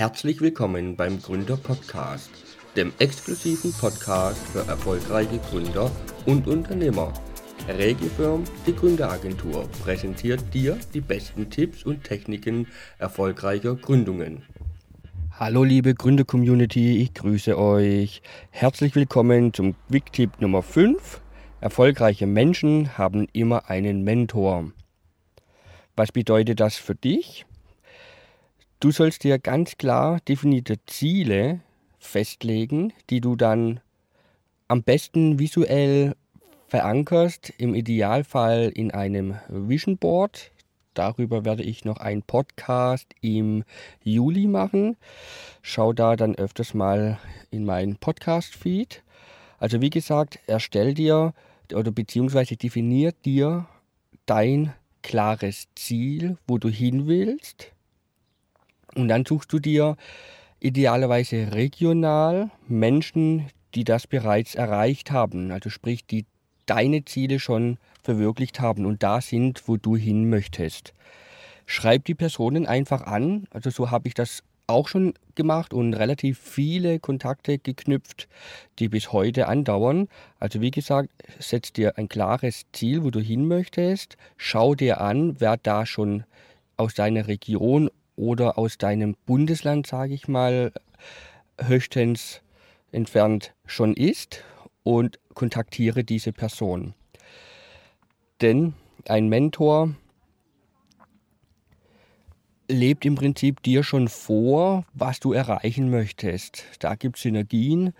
Herzlich willkommen beim Gründer Podcast, dem exklusiven Podcast für erfolgreiche Gründer und Unternehmer. Regifirm, die Gründeragentur, präsentiert dir die besten Tipps und Techniken erfolgreicher Gründungen. Hallo liebe Gründer-Community, ich grüße euch. Herzlich willkommen zum Quick-Tipp Nummer 5. Erfolgreiche Menschen haben immer einen Mentor. Was bedeutet das für dich? Du sollst dir ganz klar definierte Ziele festlegen, die du dann am besten visuell verankerst, im Idealfall in einem Vision Board. Darüber werde ich noch einen Podcast im Juli machen. Schau da dann öfters mal in meinen Podcast-Feed. Also wie gesagt, erstell dir oder beziehungsweise definier dir dein klares Ziel, wo du hin willst und dann suchst du dir idealerweise regional Menschen, die das bereits erreicht haben, also sprich, die deine Ziele schon verwirklicht haben und da sind, wo du hin möchtest. Schreib die Personen einfach an, also so habe ich das auch schon gemacht und relativ viele Kontakte geknüpft, die bis heute andauern. Also wie gesagt, setz dir ein klares Ziel, wo du hin möchtest, schau dir an, wer da schon aus deiner Region oder aus deinem Bundesland, sage ich mal, höchstens entfernt schon ist und kontaktiere diese Person. Denn ein Mentor lebt im Prinzip dir schon vor, was du erreichen möchtest. Da gibt es Synergien,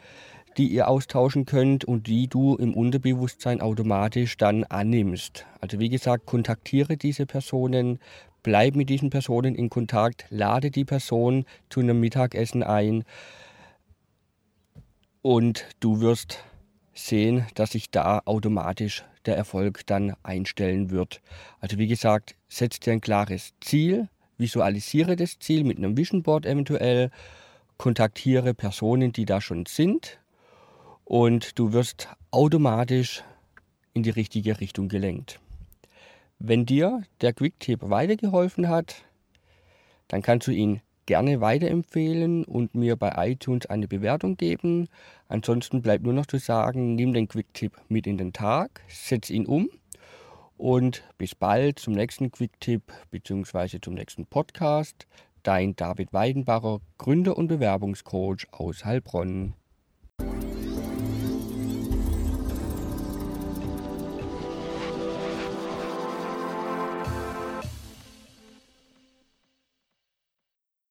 die ihr austauschen könnt und die du im Unterbewusstsein automatisch dann annimmst. Also wie gesagt, kontaktiere diese Personen, bleib mit diesen Personen in Kontakt, lade die Person zu einem Mittagessen ein und du wirst sehen, dass sich da automatisch der Erfolg dann einstellen wird. Also wie gesagt, setz dir ein klares Ziel, visualisiere das Ziel mit einem Vision Board eventuell, kontaktiere Personen, die da schon sind und du wirst automatisch in die richtige Richtung gelenkt. Wenn dir der Quick-Tipp weitergeholfen hat, dann kannst du ihn gerne weiterempfehlen und mir bei iTunes eine Bewertung geben. Ansonsten bleibt nur noch zu sagen, nimm den Quick-Tipp mit in den Tag, setz ihn um und bis bald zum nächsten Quick-Tipp bzw. zum nächsten Podcast. Dein David Weidenbacher, Gründer und Bewerbungscoach aus Heilbronn.